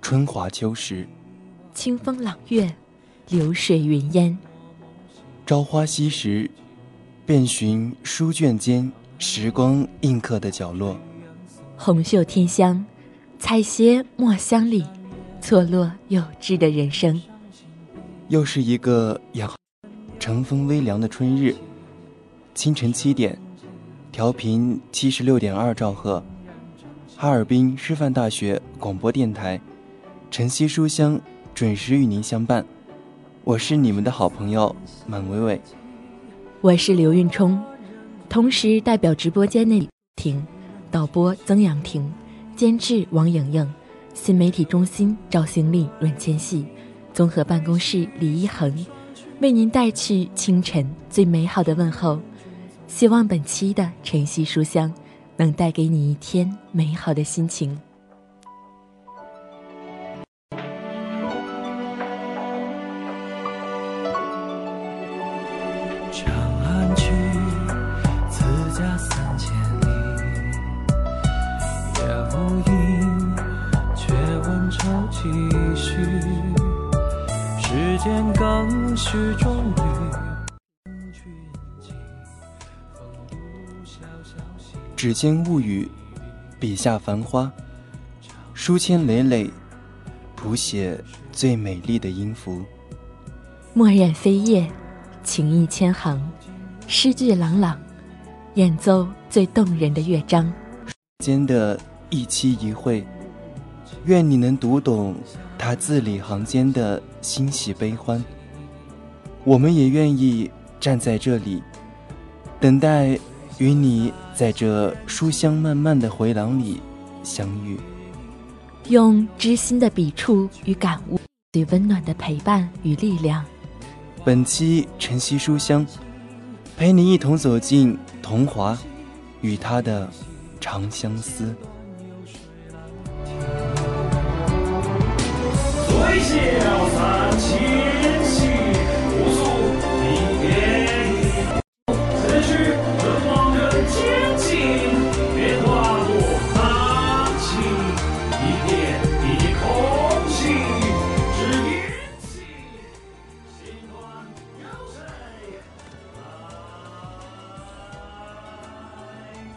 春华秋实，清风朗月，流水云烟。朝花夕拾，遍寻书卷间时光印刻的角落。红袖添香，采撷墨香里错落有致的人生。又是一个阳乘风微凉的春日，清晨七点，调频七十六点二兆赫，哈尔滨师范大学广播电台。晨曦书香准时与您相伴，我是你们的好朋友满伟伟，我是刘运冲，同时代表直播间内婷、导播曾阳婷、监制王莹莹、新媒体中心赵兴丽、阮千玺、综合办公室李一恒，为您带去清晨最美好的问候。希望本期的晨曦书香能带给你一天美好的心情。指尖物语，笔下繁花，书签累累，谱写最美丽的音符。墨染飞叶，情意千行，诗句朗朗，演奏最动人的乐章。间的一期一会，愿你能读懂他字里行间的欣喜悲欢。我们也愿意站在这里，等待与你。在这书香漫漫的回廊里相遇，用知心的笔触与感悟，最温暖的陪伴与力量。本期晨曦书香，陪你一同走进桐华与他的长相思。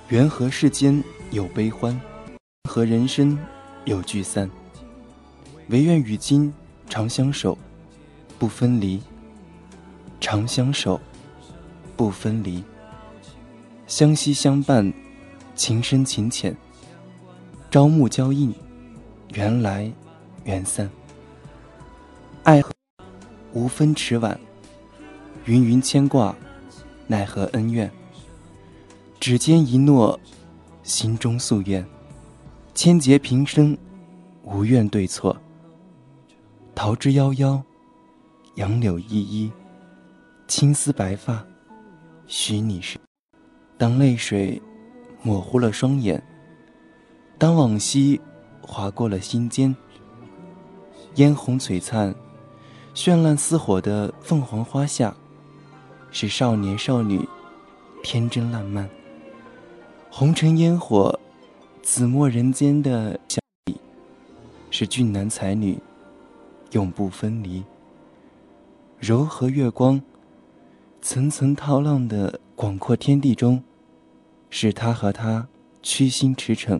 缘何世间有悲欢，和人生有聚散。唯愿与今长相守，不分离。长相守，不分离。相惜相伴，情深情浅。朝暮交映，缘来缘散。爱河无分迟晚，云云牵挂，奈何恩怨？指尖一诺，心中夙愿。千劫平生，无怨对错。桃之夭夭，杨柳依依。青丝白发，许你是。当泪水模糊了双眼，当往昔划过了心间。嫣红璀璨、绚烂似火的凤凰花下，是少年少女天真烂漫。红尘烟火。紫陌人间的相依，是俊男才女永不分离。柔和月光，层层涛浪的广阔天地中，是他和她屈心驰骋，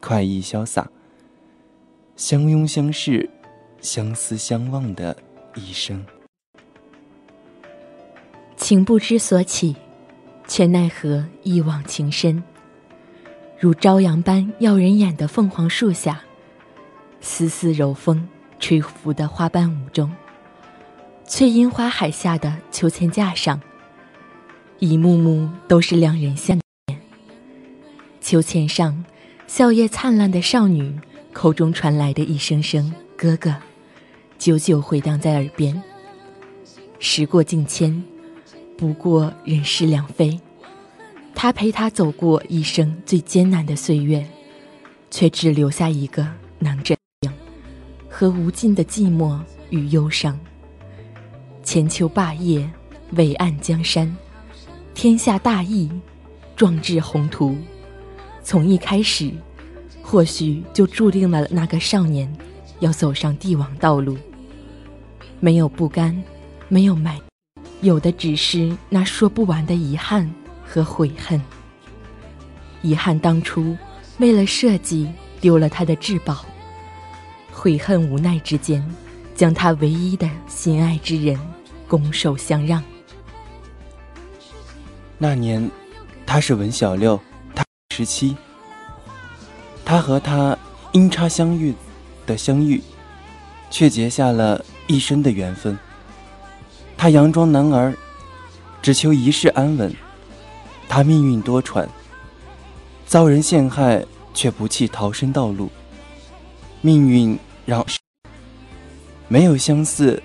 快意潇洒，相拥相视，相思相望的一生。情不知所起，却奈何一往情深。如朝阳般耀人眼的凤凰树下，丝丝柔风吹拂的花瓣舞中；翠樱花海下的秋千架上，一幕幕都是两人相见。秋千上，笑靥灿烂的少女口中传来的一声声“哥哥”，久久回荡在耳边。时过境迁，不过人事两非。他陪她走过一生最艰难的岁月，却只留下一个囊枕和无尽的寂寞与忧伤。千秋霸业，伟岸江山，天下大义，壮志宏图。从一开始，或许就注定了那个少年要走上帝王道路。没有不甘，没有埋，有的只是那说不完的遗憾。和悔恨，遗憾当初为了设计丢了他的至宝，悔恨无奈之间将他唯一的心爱之人拱手相让。那年，他是文小六，他十七。他和他阴差相遇的相遇，却结下了一生的缘分。他佯装男儿，只求一世安稳。他命运多舛，遭人陷害却不弃逃生道路。命运让没有相似，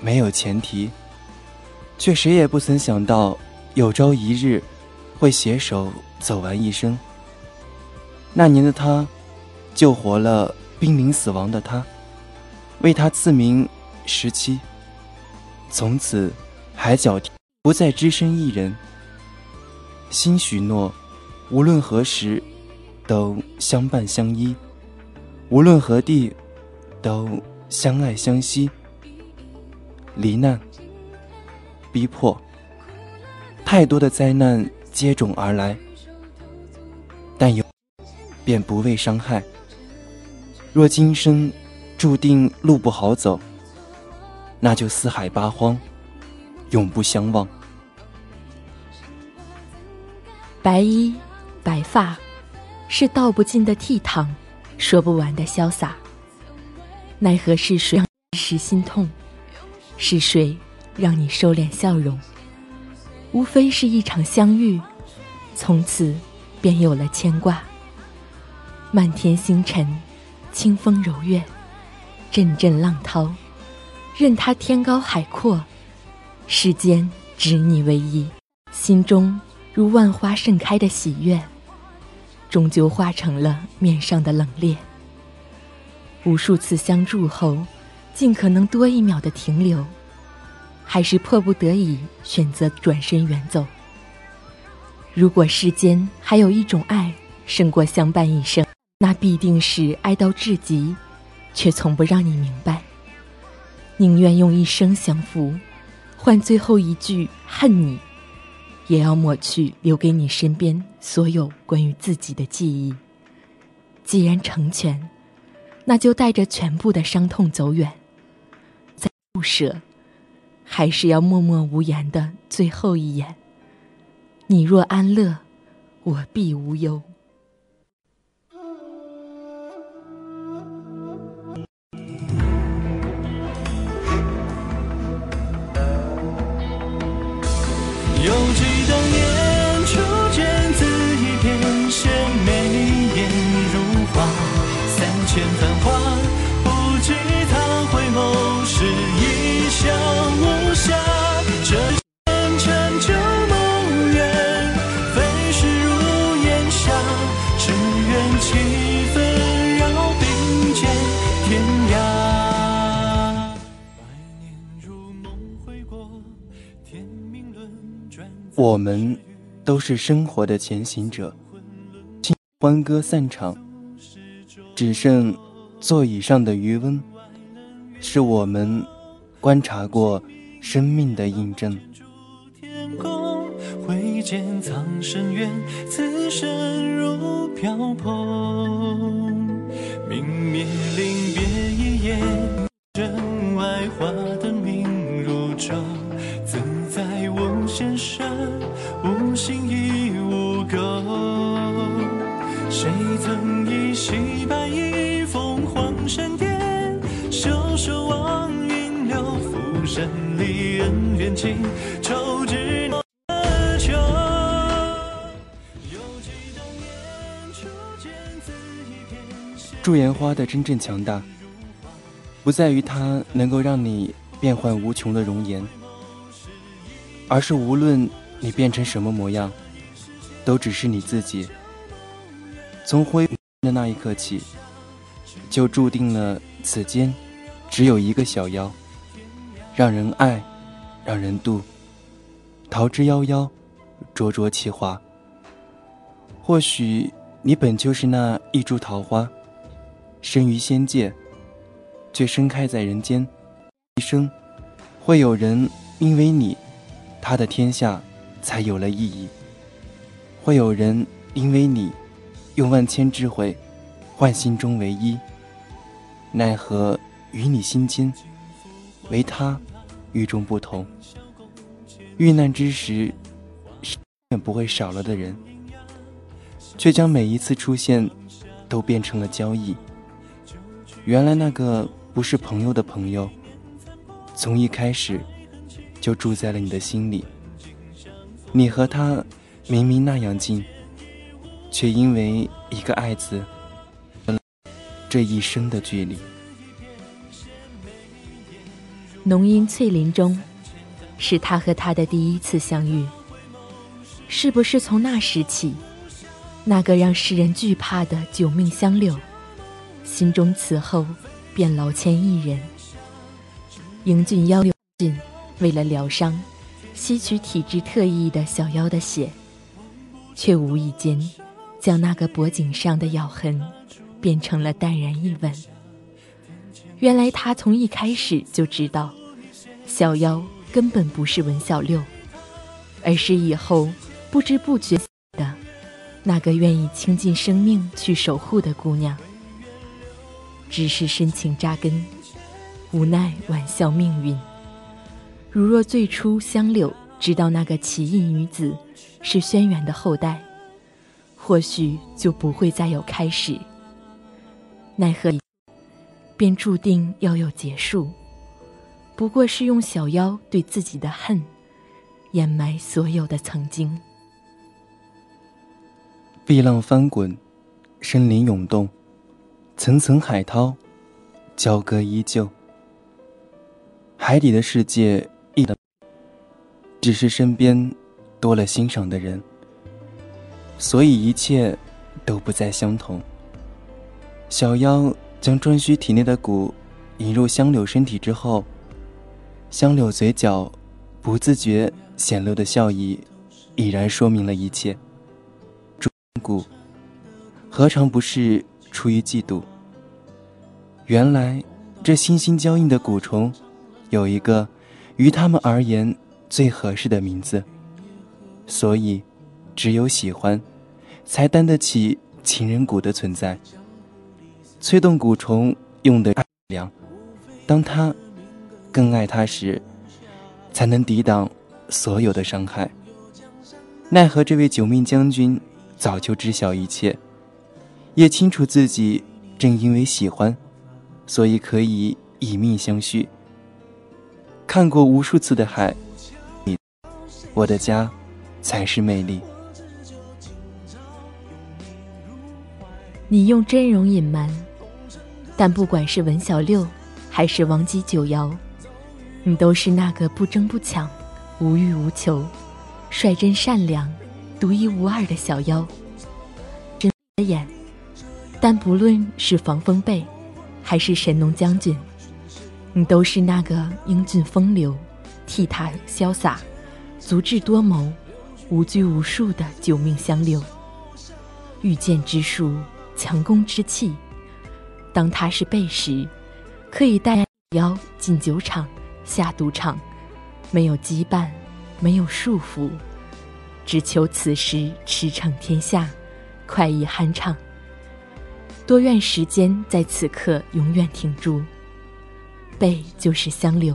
没有前提，却谁也不曾想到有朝一日会携手走完一生。那年的他，救活了濒临死亡的他，为他赐名十七。从此，海角不再只身一人。心许诺，无论何时，都相伴相依；无论何地，都相爱相惜。离难、逼迫，太多的灾难接踵而来，但有便不畏伤害。若今生注定路不好走，那就四海八荒，永不相忘。白衣，白发，是道不尽的倜傥，说不完的潇洒。奈何是谁让时心痛？是谁让你收敛笑容？无非是一场相遇，从此便有了牵挂。漫天星辰，清风柔月，阵阵浪涛，任它天高海阔，世间只你唯一，心中。如万花盛开的喜悦，终究化成了面上的冷冽。无数次相助后，尽可能多一秒的停留，还是迫不得已选择转身远走。如果世间还有一种爱胜过相伴一生，那必定是爱到至极，却从不让你明白，宁愿用一生相扶，换最后一句恨你。也要抹去留给你身边所有关于自己的记忆。既然成全，那就带着全部的伤痛走远。再不舍，还是要默默无言的最后一眼。你若安乐，我必无忧。我们都是生活的前行者，欢歌散场，只剩座椅上的余温，是我们观察过生命的印证。挥剑苍生远，此生如飘蓬。明灭临别一眼，人外花的浮生里恩怨情仇只难求。有几当年初见自一片驻颜花的真正强大，不在于它能够让你变幻无穷的容颜，而是无论你变成什么模样，都只是你自己。从灰的那一刻起，就注定了此间只有一个小妖，让人爱，让人妒。桃之夭夭，灼灼其华。或许你本就是那一株桃花，生于仙界，却盛开在人间。一生，会有人因为你，他的天下才有了意义。会有人因为你。用万千智慧换心中唯一，奈何与你心间，唯他与众不同。遇难之时，永远不会少了的人，却将每一次出现都变成了交易。原来那个不是朋友的朋友，从一开始就住在了你的心里。你和他明明那样近。却因为一个“爱”字，这一生的距离。浓荫翠林中，是他和她的第一次相遇。是不是从那时起，那个让世人惧怕的九命香柳，心中此后便老牵一人？英俊妖俊为了疗伤，吸取体质特异的小妖的血，却无意间。将那个脖颈上的咬痕变成了淡然一吻。原来他从一开始就知道，小妖根本不是文小六，而是以后不知不觉的那个愿意倾尽生命去守护的姑娘。只是深情扎根，无奈玩笑命运。如若最初香柳知道那个奇异女子是轩辕的后代。或许就不会再有开始，奈何便注定要有结束。不过是用小妖对自己的恨，掩埋所有的曾经。碧浪翻滚，森林涌动，层层海涛，交割依旧。海底的世界，一等，只是身边多了欣赏的人。所以一切都不再相同。小妖将颛顼体内的蛊引入香柳身体之后，香柳嘴角不自觉显露的笑意，已然说明了一切。蛊何尝不是出于嫉妒？原来这心心交印的蛊虫，有一个于他们而言最合适的名字，所以。只有喜欢，才担得起情人蛊的存在。催动蛊虫用的力量，当他更爱他时，才能抵挡所有的伤害。奈何这位九命将军早就知晓一切，也清楚自己正因为喜欢，所以可以以命相续。看过无数次的海，你我的家才是魅力。你用真容隐瞒，但不管是文小六，还是王姬九瑶，你都是那个不争不抢、无欲无求、率真善良、独一无二的小妖。真眼，但不论是防风背，还是神农将军，你都是那个英俊风流、倜傥潇洒、足智多谋、无拘无束的救命相柳。御剑之术，强攻之气。当他是背时，可以带妖进酒场、下赌场，没有羁绊，没有束缚，只求此时驰骋天下，快意酣畅。多愿时间在此刻永远停住。背就是相留，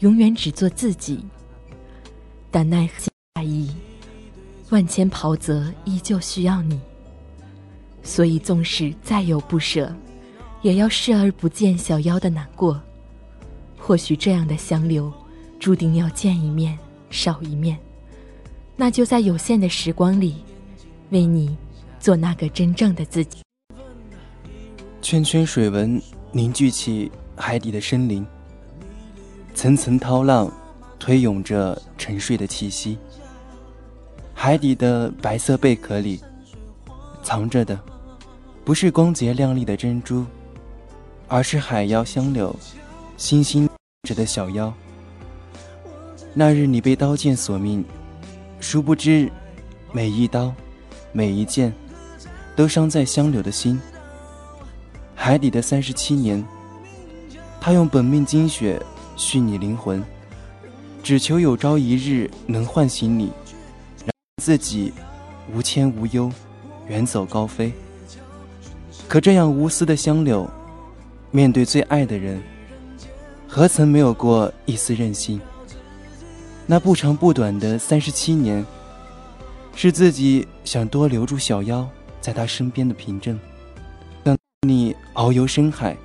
永远只做自己。但奈何大意，万千袍泽依旧需要你。所以，纵使再有不舍，也要视而不见小妖的难过。或许这样的相留，注定要见一面少一面。那就在有限的时光里，为你做那个真正的自己。圈圈水纹凝聚起海底的深林，层层涛浪推涌着沉睡的气息。海底的白色贝壳里，藏着的。不是光洁亮丽的珍珠，而是海妖香柳，星星着的小妖。那日你被刀剑索命，殊不知，每一刀，每一剑，都伤在香柳的心。海底的三十七年，他用本命精血续你灵魂，只求有朝一日能唤醒你，让自己无牵无忧，远走高飞。可这样无私的香柳，面对最爱的人，何曾没有过一丝任性？那不长不短的三十七年，是自己想多留住小妖在他身边的凭证。等你遨游深海，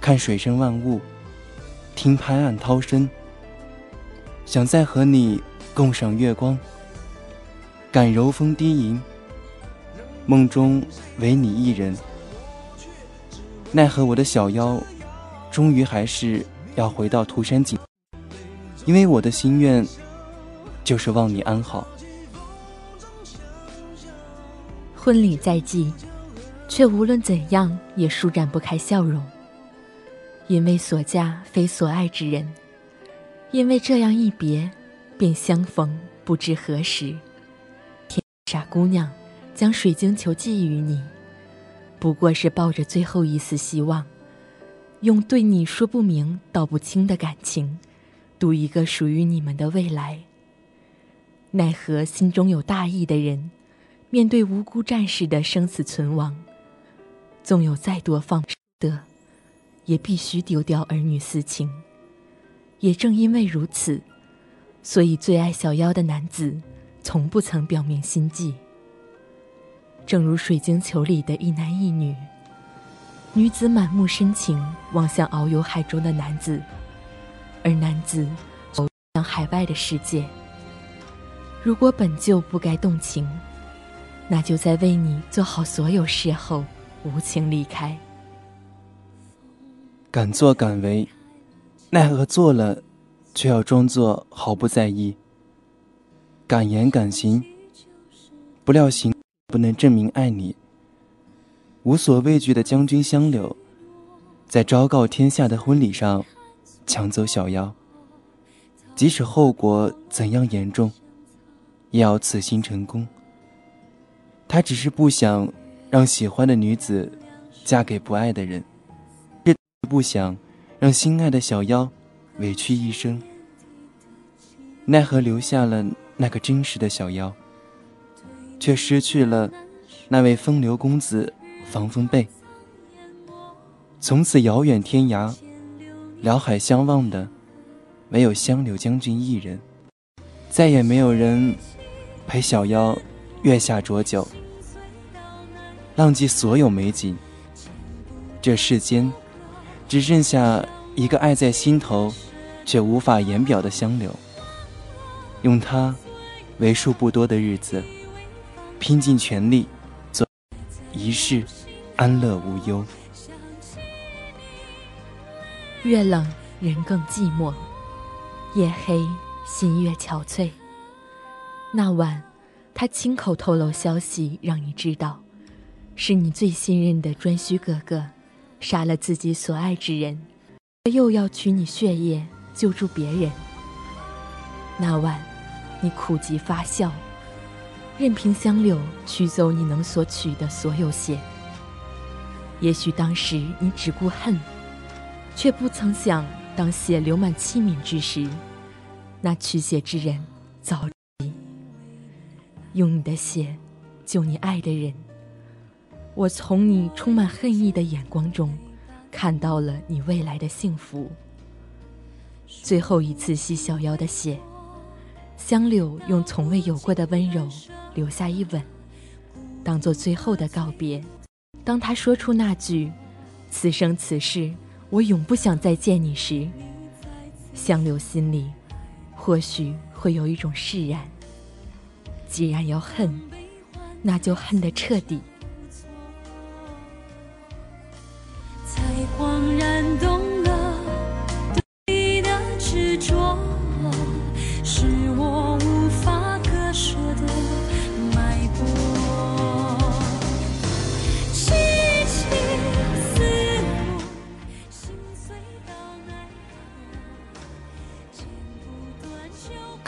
看水生万物，听拍岸涛声，想再和你共赏月光，感柔风低吟，梦中唯你一人。奈何我的小妖，终于还是要回到涂山璟，因为我的心愿就是望你安好。婚礼在即，却无论怎样也舒展不开笑容，因为所嫁非所爱之人，因为这样一别，便相逢不知何时。傻姑娘，将水晶球寄予你。不过是抱着最后一丝希望，用对你说不明道不清的感情，赌一个属于你们的未来。奈何心中有大义的人，面对无辜战士的生死存亡，纵有再多放舍的，也必须丢掉儿女私情。也正因为如此，所以最爱小妖的男子，从不曾表明心迹。正如水晶球里的一男一女，女子满目深情望向遨游海中的男子，而男子走向海外的世界。如果本就不该动情，那就在为你做好所有事后，无情离开。敢作敢为，奈何做了，却要装作毫不在意。敢言敢行，不料行。不能证明爱你。无所畏惧的将军香柳，在昭告天下的婚礼上抢走小妖。即使后果怎样严重，也要此行成功。他只是不想让喜欢的女子嫁给不爱的人，也不想让心爱的小妖委屈一生。奈何留下了那个真实的小妖。却失去了那位风流公子防风被。从此遥远天涯，辽海相望的，没有香柳将军一人，再也没有人陪小妖月下酌酒，浪迹所有美景。这世间，只剩下一个爱在心头，却无法言表的香柳。用它，为数不多的日子。拼尽全力，一世安乐无忧。越冷人更寂寞，夜黑心越憔悴。那晚，他亲口透露消息，让你知道，是你最信任的颛顼哥哥，杀了自己所爱之人，又要取你血液救助别人。那晚，你苦极发笑。任凭香柳取走你能所取的所有血。也许当时你只顾恨，却不曾想，当血流满器皿之时，那取血之人早已用你的血救你爱的人。我从你充满恨意的眼光中，看到了你未来的幸福。最后一次吸小妖的血，香柳用从未有过的温柔留下一吻，当做最后的告别。当他说出那句“此生此世，我永不想再见你”时，香柳心里或许会有一种释然。既然要恨，那就恨得彻底。才恍然懂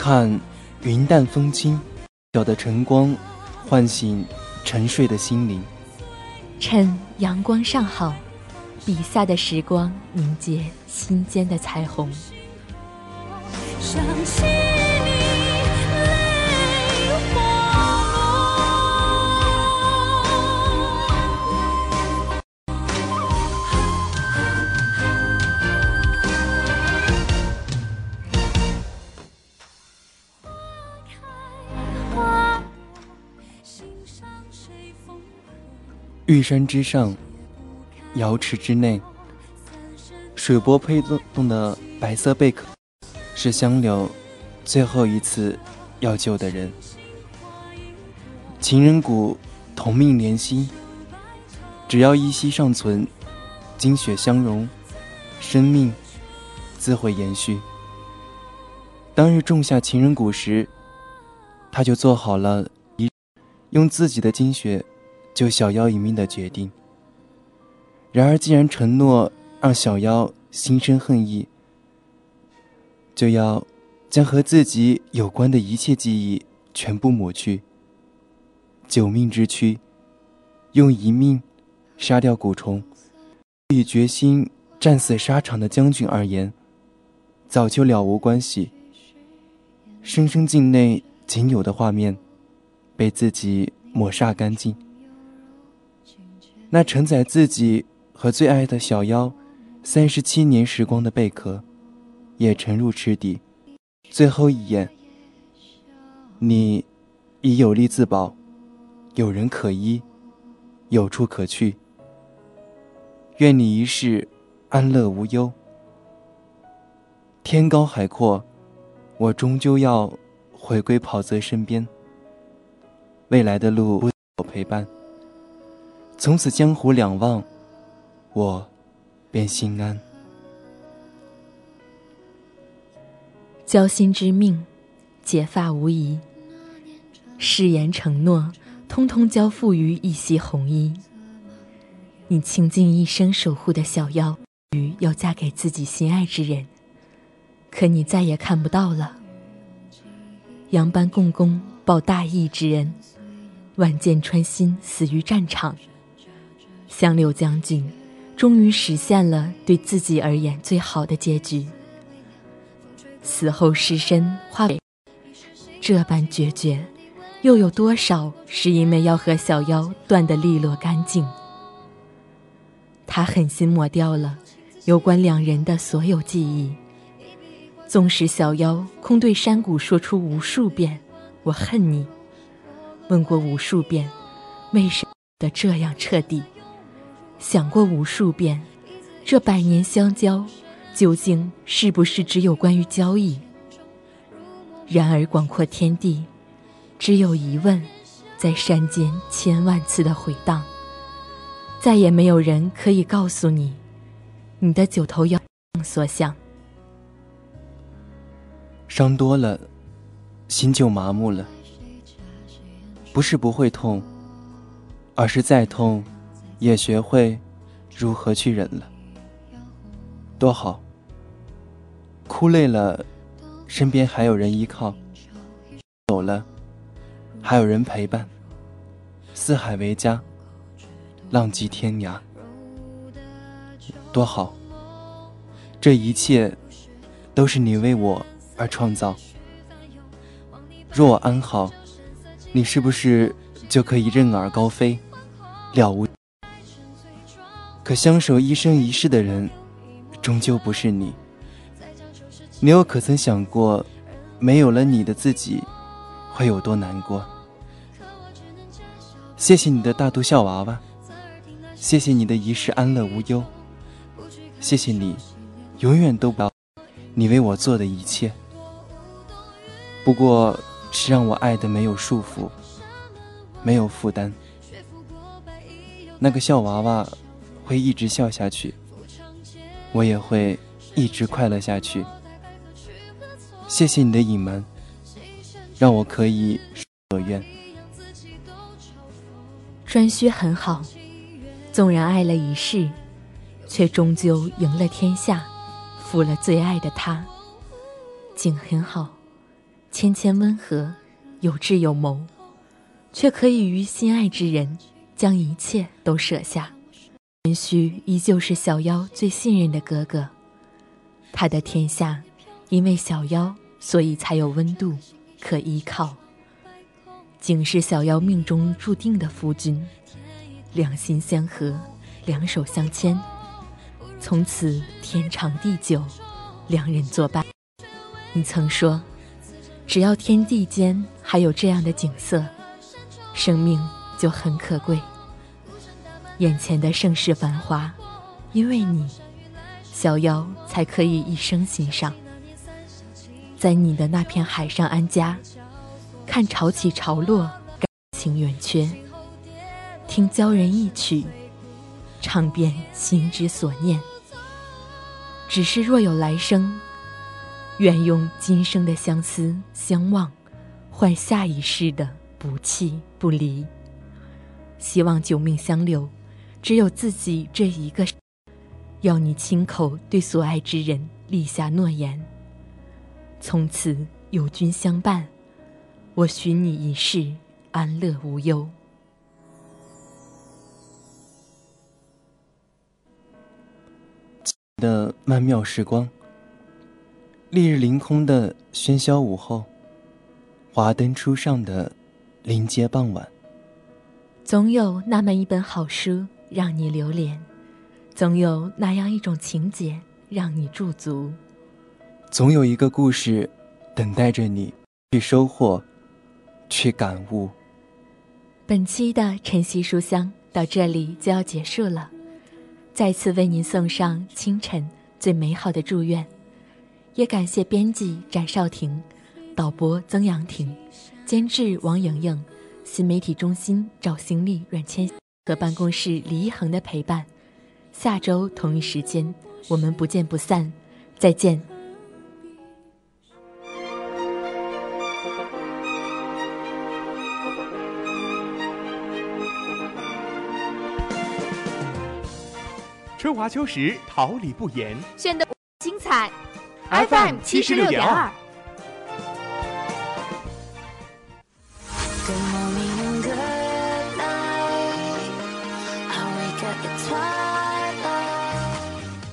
看，云淡风轻，小的晨光，唤醒沉睡的心灵。趁阳光尚好，比赛的时光凝结心间的彩虹。玉山之上，瑶池之内，水波呸动的白色贝壳，是香柳最后一次要救的人。情人谷同命连心，只要一息尚存，精血相融，生命自会延续。当日种下情人谷时，他就做好了一用自己的精血。救小妖一命的决定。然而，既然承诺让小妖心生恨意，就要将和自己有关的一切记忆全部抹去。九命之躯，用一命杀掉蛊虫，以决心战死沙场的将军而言，早就了无关系。生生境内仅有的画面，被自己抹煞干净。那承载自己和最爱的小妖三十七年时光的贝壳，也沉入池底。最后一眼，你已有力自保，有人可依，有处可去。愿你一世安乐无忧。天高海阔，我终究要回归跑泽身边。未来的路，我陪伴。从此江湖两忘，我便心安。交心之命，结发无疑。誓言承诺，通通交付于一袭红衣。你倾尽一生守护的小妖，于要嫁给自己心爱之人，可你再也看不到了。杨班共工报大义之恩，万箭穿心，死于战场。香柳将军，终于实现了对自己而言最好的结局。死后尸身化为这般决绝，又有多少是因为要和小妖断得利落干净？他狠心抹掉了有关两人的所有记忆。纵使小妖空对山谷说出无数遍“我恨你”，问过无数遍“为什么的这样彻底”。想过无数遍，这百年相交，究竟是不是只有关于交易？然而广阔天地，只有疑问，在山间千万次的回荡。再也没有人可以告诉你，你的九头妖所想。伤多了，心就麻木了。不是不会痛，而是再痛。也学会如何去忍了，多好。哭累了，身边还有人依靠；走了，还有人陪伴，四海为家，浪迹天涯，多好！这一切都是你为我而创造。若我安好，你是不是就可以任尔高飞，了无？可相守一生一世的人，终究不是你。你又可曾想过，没有了你的自己，会有多难过？谢谢你的大度笑娃娃，谢谢你的一世安乐无忧，谢谢你，永远都不要你为我做的一切。不过是让我爱的没有束缚，没有负担。那个笑娃娃会一直笑下去，我也会一直快乐下去。谢谢你的隐瞒，让我可以所愿。颛顼很好，纵然爱了一世，却终究赢了天下，负了最爱的他。景很好，谦谦温和，有智有谋，却可以于心爱之人，将一切都舍下。颛顼依旧是小妖最信任的哥哥，他的天下。因为小妖，所以才有温度可依靠。景是小妖命中注定的夫君，两心相合，两手相牵，从此天长地久，两人作伴。你曾说，只要天地间还有这样的景色，生命就很可贵。眼前的盛世繁华，因为你，小妖才可以一生欣赏。在你的那片海上安家，看潮起潮落，感情圆缺，听鲛人一曲，唱遍心之所念。只是若有来生，愿用今生的相思相望，换下一世的不弃不离。希望九命相留，只有自己这一个。要你亲口对所爱之人立下诺言。从此有君相伴，我许你一世安乐无忧。的曼妙时光，烈日凌空的喧嚣午后，华灯初上的临街傍晚，总有那么一本好书让你流连，总有那样一种情节让你驻足。总有一个故事，等待着你去收获，去感悟。本期的晨曦书香到这里就要结束了，再次为您送上清晨最美好的祝愿，也感谢编辑展少婷、导播曾阳婷、监制王莹莹、新媒体中心赵兴丽、阮千和办公室李一恒的陪伴。下周同一时间，我们不见不散，再见。春华秋实，桃李不言，选的精彩。FM 七十六点二。